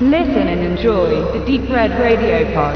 Listen and enjoy the Deep Red Radio Pod.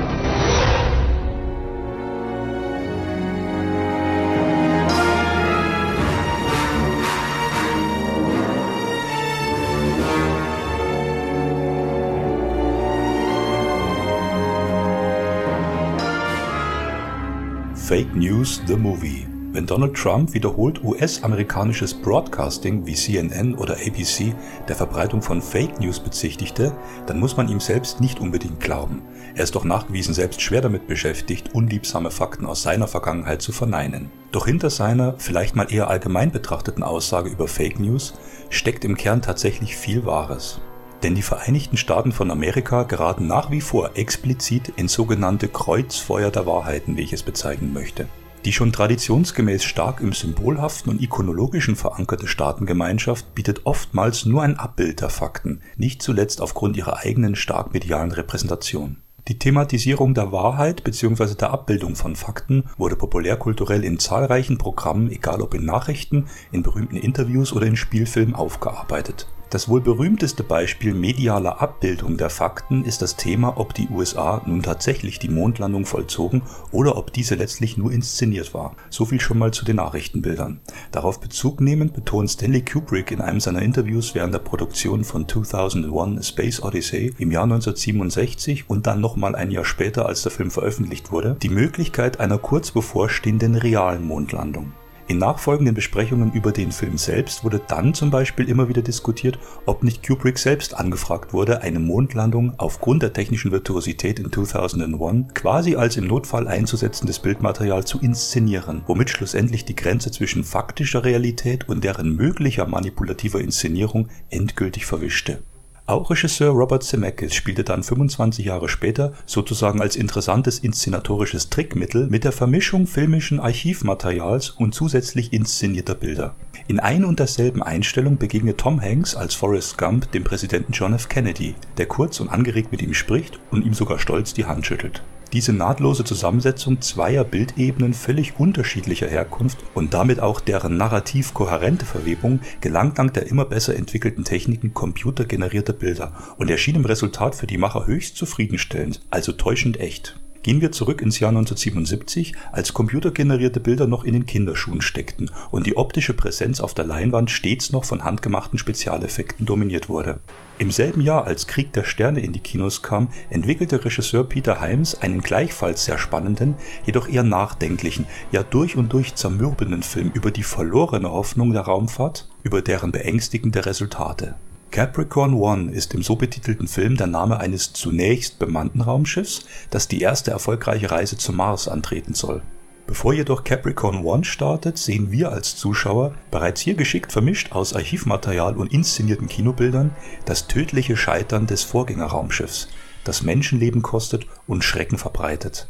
Fake News The Movie. Wenn Donald Trump wiederholt US-amerikanisches Broadcasting wie CNN oder ABC der Verbreitung von Fake News bezichtigte, dann muss man ihm selbst nicht unbedingt glauben. Er ist doch nachgewiesen selbst schwer damit beschäftigt, unliebsame Fakten aus seiner Vergangenheit zu verneinen. Doch hinter seiner, vielleicht mal eher allgemein betrachteten Aussage über Fake News steckt im Kern tatsächlich viel Wahres. Denn die Vereinigten Staaten von Amerika geraten nach wie vor explizit in sogenannte Kreuzfeuer der Wahrheiten, wie ich es bezeichnen möchte. Die schon traditionsgemäß stark im Symbolhaften und ikonologischen verankerte Staatengemeinschaft bietet oftmals nur ein Abbild der Fakten, nicht zuletzt aufgrund ihrer eigenen stark medialen Repräsentation. Die Thematisierung der Wahrheit bzw. der Abbildung von Fakten wurde populärkulturell in zahlreichen Programmen, egal ob in Nachrichten, in berühmten Interviews oder in Spielfilmen, aufgearbeitet. Das wohl berühmteste Beispiel medialer Abbildung der Fakten ist das Thema, ob die USA nun tatsächlich die Mondlandung vollzogen oder ob diese letztlich nur inszeniert war. So viel schon mal zu den Nachrichtenbildern. Darauf Bezug nehmend betont Stanley Kubrick in einem seiner Interviews während der Produktion von 2001 A Space Odyssey im Jahr 1967 und dann nochmal ein Jahr später, als der Film veröffentlicht wurde, die Möglichkeit einer kurz bevorstehenden realen Mondlandung. In nachfolgenden Besprechungen über den Film selbst wurde dann zum Beispiel immer wieder diskutiert, ob nicht Kubrick selbst angefragt wurde, eine Mondlandung aufgrund der technischen Virtuosität in 2001 quasi als im Notfall einzusetzendes Bildmaterial zu inszenieren, womit schlussendlich die Grenze zwischen faktischer Realität und deren möglicher manipulativer Inszenierung endgültig verwischte. Auch Regisseur Robert Zemeckis spielte dann 25 Jahre später sozusagen als interessantes inszenatorisches Trickmittel mit der Vermischung filmischen Archivmaterials und zusätzlich inszenierter Bilder. In ein und derselben Einstellung begegnet Tom Hanks als Forrest Gump dem Präsidenten John F. Kennedy, der kurz und angeregt mit ihm spricht und ihm sogar stolz die Hand schüttelt. Diese nahtlose Zusammensetzung zweier Bildebenen völlig unterschiedlicher Herkunft und damit auch deren narrativ kohärente Verwebung gelang dank der immer besser entwickelten Techniken computergenerierter Bilder und erschien im Resultat für die Macher höchst zufriedenstellend, also täuschend echt. Gehen wir zurück ins Jahr 1977, als computergenerierte Bilder noch in den Kinderschuhen steckten und die optische Präsenz auf der Leinwand stets noch von handgemachten Spezialeffekten dominiert wurde. Im selben Jahr, als Krieg der Sterne in die Kinos kam, entwickelte Regisseur Peter Hyams einen gleichfalls sehr spannenden, jedoch eher nachdenklichen, ja durch und durch zermürbenden Film über die verlorene Hoffnung der Raumfahrt, über deren beängstigende Resultate. Capricorn One ist im so betitelten Film der Name eines zunächst bemannten Raumschiffs, das die erste erfolgreiche Reise zum Mars antreten soll. Bevor jedoch Capricorn One startet, sehen wir als Zuschauer, bereits hier geschickt vermischt aus Archivmaterial und inszenierten Kinobildern, das tödliche Scheitern des Vorgängerraumschiffs, das Menschenleben kostet und Schrecken verbreitet.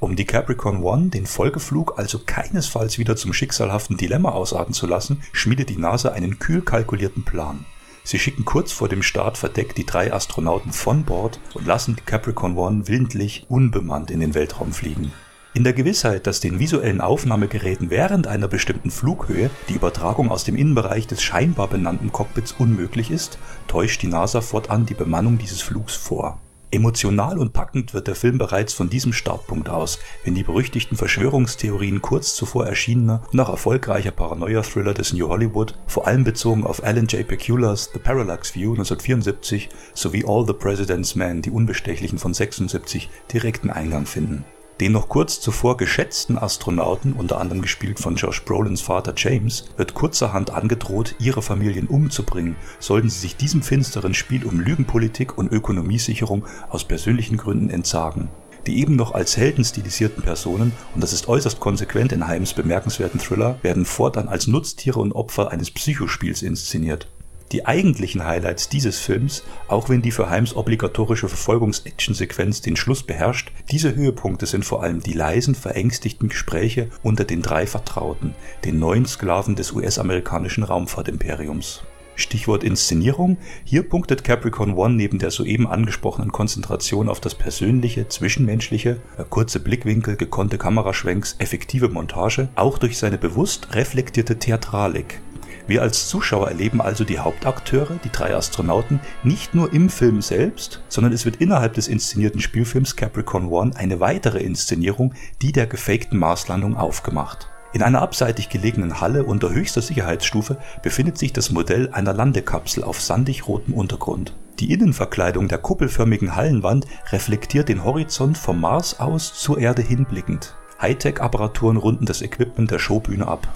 Um die Capricorn One, den Folgeflug, also keinesfalls wieder zum schicksalhaften Dilemma ausarten zu lassen, schmiedet die NASA einen kühl kalkulierten Plan. Sie schicken kurz vor dem Start verdeckt die drei Astronauten von Bord und lassen die Capricorn One willentlich unbemannt in den Weltraum fliegen. In der Gewissheit, dass den visuellen Aufnahmegeräten während einer bestimmten Flughöhe die Übertragung aus dem Innenbereich des scheinbar benannten Cockpits unmöglich ist, täuscht die NASA fortan die Bemannung dieses Flugs vor. Emotional und packend wird der Film bereits von diesem Startpunkt aus, wenn die berüchtigten Verschwörungstheorien kurz zuvor erschienener und auch erfolgreicher Paranoia-Thriller des New Hollywood, vor allem bezogen auf Alan J. Peculas The Parallax View 1974 sowie All the President's Men, die Unbestechlichen von 76, direkten Eingang finden. Den noch kurz zuvor geschätzten Astronauten, unter anderem gespielt von Josh Brolins Vater James, wird kurzerhand angedroht, ihre Familien umzubringen, sollten sie sich diesem finsteren Spiel um Lügenpolitik und Ökonomiesicherung aus persönlichen Gründen entsagen. Die eben noch als Helden stilisierten Personen, und das ist äußerst konsequent in Heims bemerkenswerten Thriller, werden fortan als Nutztiere und Opfer eines Psychospiels inszeniert. Die eigentlichen Highlights dieses Films, auch wenn die für Heims obligatorische Verfolgungs-Action-Sequenz den Schluss beherrscht, diese Höhepunkte sind vor allem die leisen, verängstigten Gespräche unter den drei Vertrauten, den neuen Sklaven des US-amerikanischen Raumfahrtimperiums. Stichwort Inszenierung. Hier punktet Capricorn One neben der soeben angesprochenen Konzentration auf das Persönliche, Zwischenmenschliche, kurze Blickwinkel, gekonnte Kameraschwenks, effektive Montage, auch durch seine bewusst reflektierte Theatralik. Wir als Zuschauer erleben also die Hauptakteure, die drei Astronauten, nicht nur im Film selbst, sondern es wird innerhalb des inszenierten Spielfilms Capricorn One eine weitere Inszenierung, die der gefakten Marslandung aufgemacht. In einer abseitig gelegenen Halle unter höchster Sicherheitsstufe befindet sich das Modell einer Landekapsel auf sandig rotem Untergrund. Die Innenverkleidung der kuppelförmigen Hallenwand reflektiert den Horizont vom Mars aus zur Erde hinblickend. Hightech-Apparaturen runden das Equipment der Showbühne ab.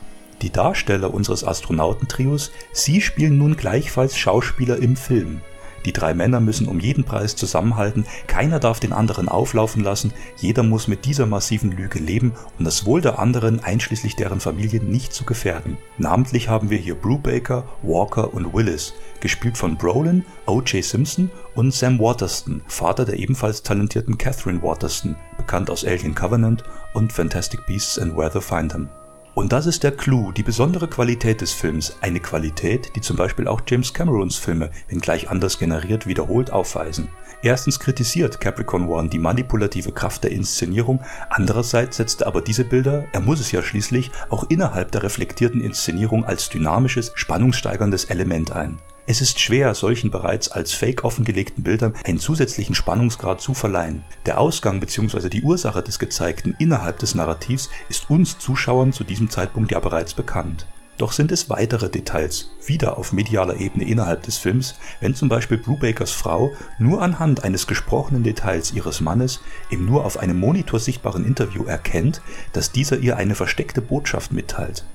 Die Darsteller unseres Astronautentrios, sie spielen nun gleichfalls Schauspieler im Film. Die drei Männer müssen um jeden Preis zusammenhalten, keiner darf den anderen auflaufen lassen, jeder muss mit dieser massiven Lüge leben, um das Wohl der anderen einschließlich deren Familien nicht zu gefährden. Namentlich haben wir hier Brubaker, Walker und Willis, gespielt von Brolin, O.J. Simpson und Sam Waterston, Vater der ebenfalls talentierten Catherine Waterston, bekannt aus Alien Covenant und Fantastic Beasts and Where to Find Them. Und das ist der Clou, die besondere Qualität des Films, eine Qualität, die zum Beispiel auch James Camerons Filme, wenngleich anders generiert, wiederholt aufweisen. Erstens kritisiert Capricorn One die manipulative Kraft der Inszenierung, andererseits setzt er aber diese Bilder, er muss es ja schließlich, auch innerhalb der reflektierten Inszenierung als dynamisches, spannungssteigerndes Element ein. Es ist schwer, solchen bereits als Fake offengelegten Bildern einen zusätzlichen Spannungsgrad zu verleihen. Der Ausgang bzw. die Ursache des Gezeigten innerhalb des Narrativs ist uns Zuschauern zu diesem Zeitpunkt ja bereits bekannt. Doch sind es weitere Details, wieder auf medialer Ebene innerhalb des Films, wenn zum Beispiel Brubakers Frau nur anhand eines gesprochenen Details ihres Mannes im nur auf einem Monitor sichtbaren Interview erkennt, dass dieser ihr eine versteckte Botschaft mitteilt.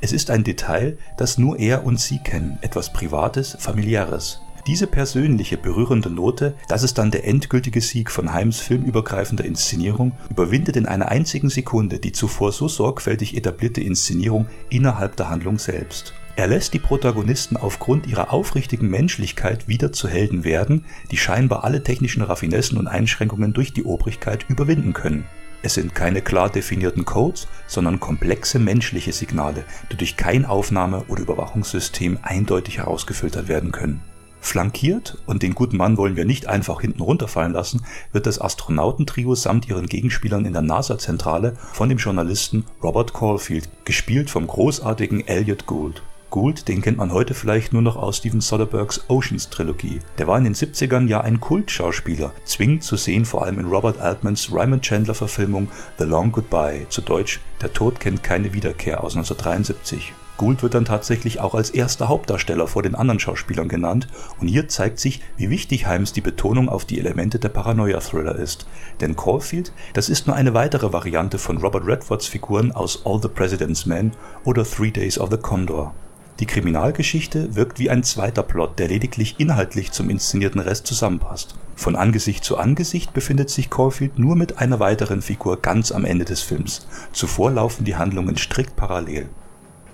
Es ist ein Detail, das nur er und sie kennen, etwas Privates, Familiäres. Diese persönliche, berührende Note, das ist dann der endgültige Sieg von Heims filmübergreifender Inszenierung, überwindet in einer einzigen Sekunde die zuvor so sorgfältig etablierte Inszenierung innerhalb der Handlung selbst. Er lässt die Protagonisten aufgrund ihrer aufrichtigen Menschlichkeit wieder zu Helden werden, die scheinbar alle technischen Raffinessen und Einschränkungen durch die Obrigkeit überwinden können. Es sind keine klar definierten Codes, sondern komplexe menschliche Signale, die durch kein Aufnahme- oder Überwachungssystem eindeutig herausgefiltert werden können. Flankiert, und den guten Mann wollen wir nicht einfach hinten runterfallen lassen, wird das Astronautentrio samt ihren Gegenspielern in der NASA-Zentrale von dem Journalisten Robert Caulfield, gespielt vom großartigen Elliot Gould. Gould, den kennt man heute vielleicht nur noch aus Steven Soderberghs Oceans Trilogie. Der war in den 70ern ja ein Kultschauspieler, zwingend zu sehen vor allem in Robert Altmans Raymond Chandler Verfilmung The Long Goodbye, zu Deutsch Der Tod kennt keine Wiederkehr aus 1973. Gould wird dann tatsächlich auch als erster Hauptdarsteller vor den anderen Schauspielern genannt und hier zeigt sich, wie wichtig Himes die Betonung auf die Elemente der Paranoia-Thriller ist. Denn Caulfield, das ist nur eine weitere Variante von Robert Redfords Figuren aus All the President's Men oder Three Days of the Condor. Die Kriminalgeschichte wirkt wie ein zweiter Plot, der lediglich inhaltlich zum inszenierten Rest zusammenpasst. Von Angesicht zu Angesicht befindet sich Caulfield nur mit einer weiteren Figur ganz am Ende des Films. Zuvor laufen die Handlungen strikt parallel.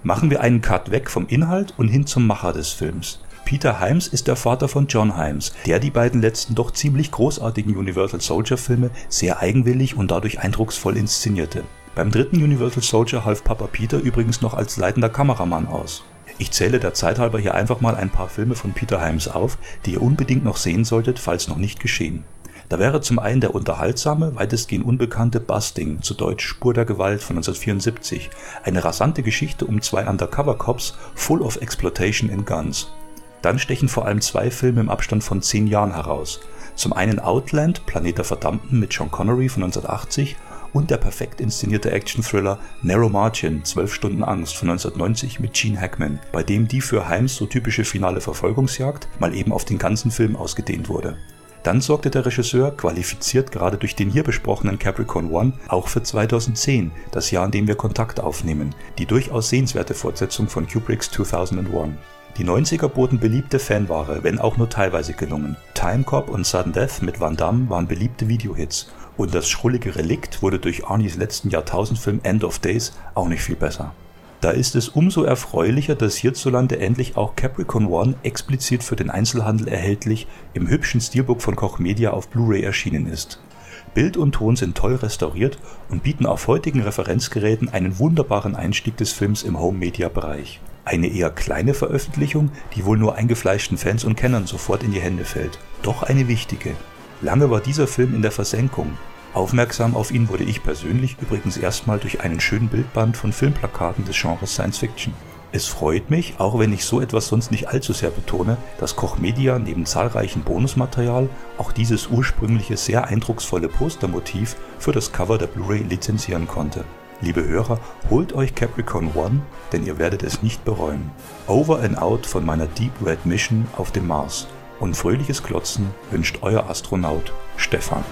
Machen wir einen Cut weg vom Inhalt und hin zum Macher des Films. Peter Himes ist der Vater von John Himes, der die beiden letzten doch ziemlich großartigen Universal Soldier Filme sehr eigenwillig und dadurch eindrucksvoll inszenierte. Beim dritten Universal Soldier half Papa Peter übrigens noch als leitender Kameramann aus. Ich zähle der Zeit halber hier einfach mal ein paar Filme von Peter Himes auf, die ihr unbedingt noch sehen solltet, falls noch nicht geschehen. Da wäre zum einen der unterhaltsame, weitestgehend unbekannte Busting, zu Deutsch Spur der Gewalt von 1974, eine rasante Geschichte um zwei Undercover-Cops full of exploitation in guns. Dann stechen vor allem zwei Filme im Abstand von zehn Jahren heraus. Zum einen Outland, Planet der Verdammten mit Sean Connery von 1980 und der perfekt inszenierte Action-Thriller Narrow Margin – 12 Stunden Angst von 1990 mit Gene Hackman, bei dem die für Himes so typische finale Verfolgungsjagd mal eben auf den ganzen Film ausgedehnt wurde. Dann sorgte der Regisseur, qualifiziert gerade durch den hier besprochenen Capricorn One, auch für 2010, das Jahr, in dem wir Kontakt aufnehmen, die durchaus sehenswerte Fortsetzung von Kubricks 2001. Die 90er boten beliebte Fanware, wenn auch nur teilweise gelungen. Time Cop und Sudden Death mit Van Damme waren beliebte Videohits und das schrullige Relikt wurde durch Arnis letzten Jahrtausendfilm End of Days auch nicht viel besser. Da ist es umso erfreulicher, dass hierzulande endlich auch Capricorn One explizit für den Einzelhandel erhältlich im hübschen Steelbook von Koch Media auf Blu-ray erschienen ist. Bild und Ton sind toll restauriert und bieten auf heutigen Referenzgeräten einen wunderbaren Einstieg des Films im Home-Media-Bereich. Eine eher kleine Veröffentlichung, die wohl nur eingefleischten Fans und Kennern sofort in die Hände fällt. Doch eine wichtige. Lange war dieser Film in der Versenkung. Aufmerksam auf ihn wurde ich persönlich übrigens erstmal durch einen schönen Bildband von Filmplakaten des Genres Science Fiction. Es freut mich, auch wenn ich so etwas sonst nicht allzu sehr betone, dass Koch Media neben zahlreichem Bonusmaterial auch dieses ursprüngliche sehr eindrucksvolle Postermotiv für das Cover der Blu-ray lizenzieren konnte. Liebe Hörer, holt euch Capricorn One, denn ihr werdet es nicht bereuen. Over and out von meiner Deep Red Mission auf dem Mars. Und fröhliches Klotzen wünscht euer Astronaut Stefan.